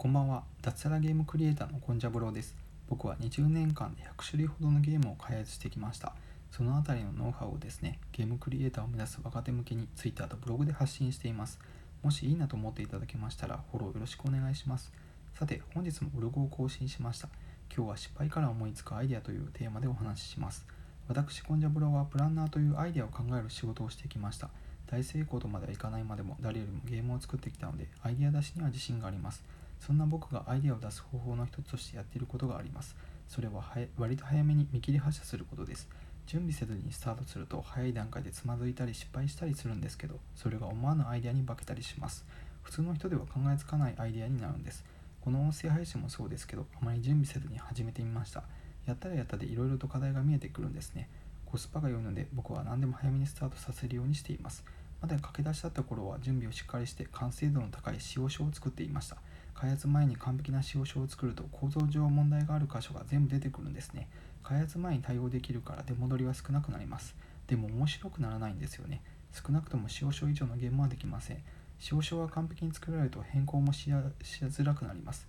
こんばんは。脱サラゲームクリエイターのコンジャブローです。僕は20年間で100種類ほどのゲームを開発してきました。そのあたりのノウハウをですねゲームクリエイターを目指す若手向けに Twitter とブログで発信しています。もしいいなと思っていただけましたらフォローよろしくお願いします。さて本日もブログを更新しました。今日は失敗から思いつくアイデアというテーマでお話しします。私コンジャブローはプランナーというアイデアを考える仕事をしてきました。大成功とまではいかないまでも誰よりもゲームを作ってきたのでアイデア出しには自信があります。そんな僕がアイデアを出す方法の一つとしてやっていることがあります。それは割と早めに見切り発車することです。準備せずにスタートすると早い段階でつまずいたり失敗したりするんですけど、それが思わぬアイデアに化けたりします。普通の人では考えつかないアイデアになるんです。この音声配信もそうですけど、あまり準備せずに始めてみました。やったらやったでいろいろと課題が見えてくるんですね。コスパが良いので僕は何でも早めにスタートさせるようにしています。まだ駆け出しだった頃は準備をしっかりして完成度の高い使用書を作っていました。開発前に完璧な使用書を作ると構造上問題がある箇所が全部出てくるんですね。開発前に対応できるから出戻りは少なくなります。でも面白くならないんですよね。少なくとも使用書以上のゲームはできません。使用書は完璧に作られると変更もしやづらくなります。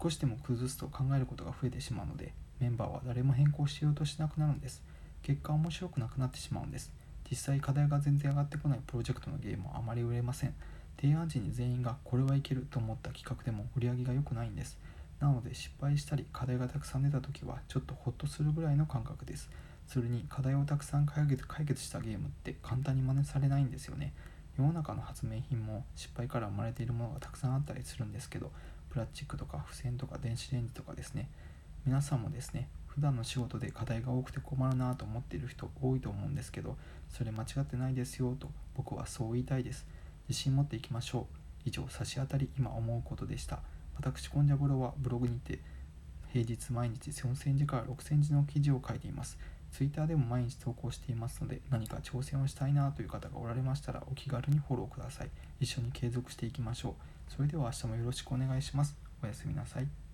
少しでも崩すと考えることが増えてしまうので、メンバーは誰も変更しようとしなくなるんです。結果面白くなくなってしまうんです。実際課題が全然上がってこないプロジェクトのゲームはあまり売れません。提案時に全員がこれはいけると思った企画でも売り上げが良くないんです。なので失敗したり課題がたくさん出た時はちょっとホッとするぐらいの感覚です。それに課題をたくさん解決したゲームって簡単に真似されないんですよね。世の中の発明品も失敗から生まれているものがたくさんあったりするんですけど、プラスチックとか付箋とか電子レンジとかですね。皆さんもですね、普段の仕事で課題が多くて困るなと思っている人多いと思うんですけど、それ間違ってないですよと僕はそう言いたいです。自信持っていきましょう。以上、差し当たり今思うことでした。私、コンジャブロはブログにて平日毎日4000字から6000字の記事を書いています。Twitter でも毎日投稿していますので、何か挑戦をしたいなという方がおられましたら、お気軽にフォローください。一緒に継続していきましょう。それでは明日もよろしくお願いします。おやすみなさい。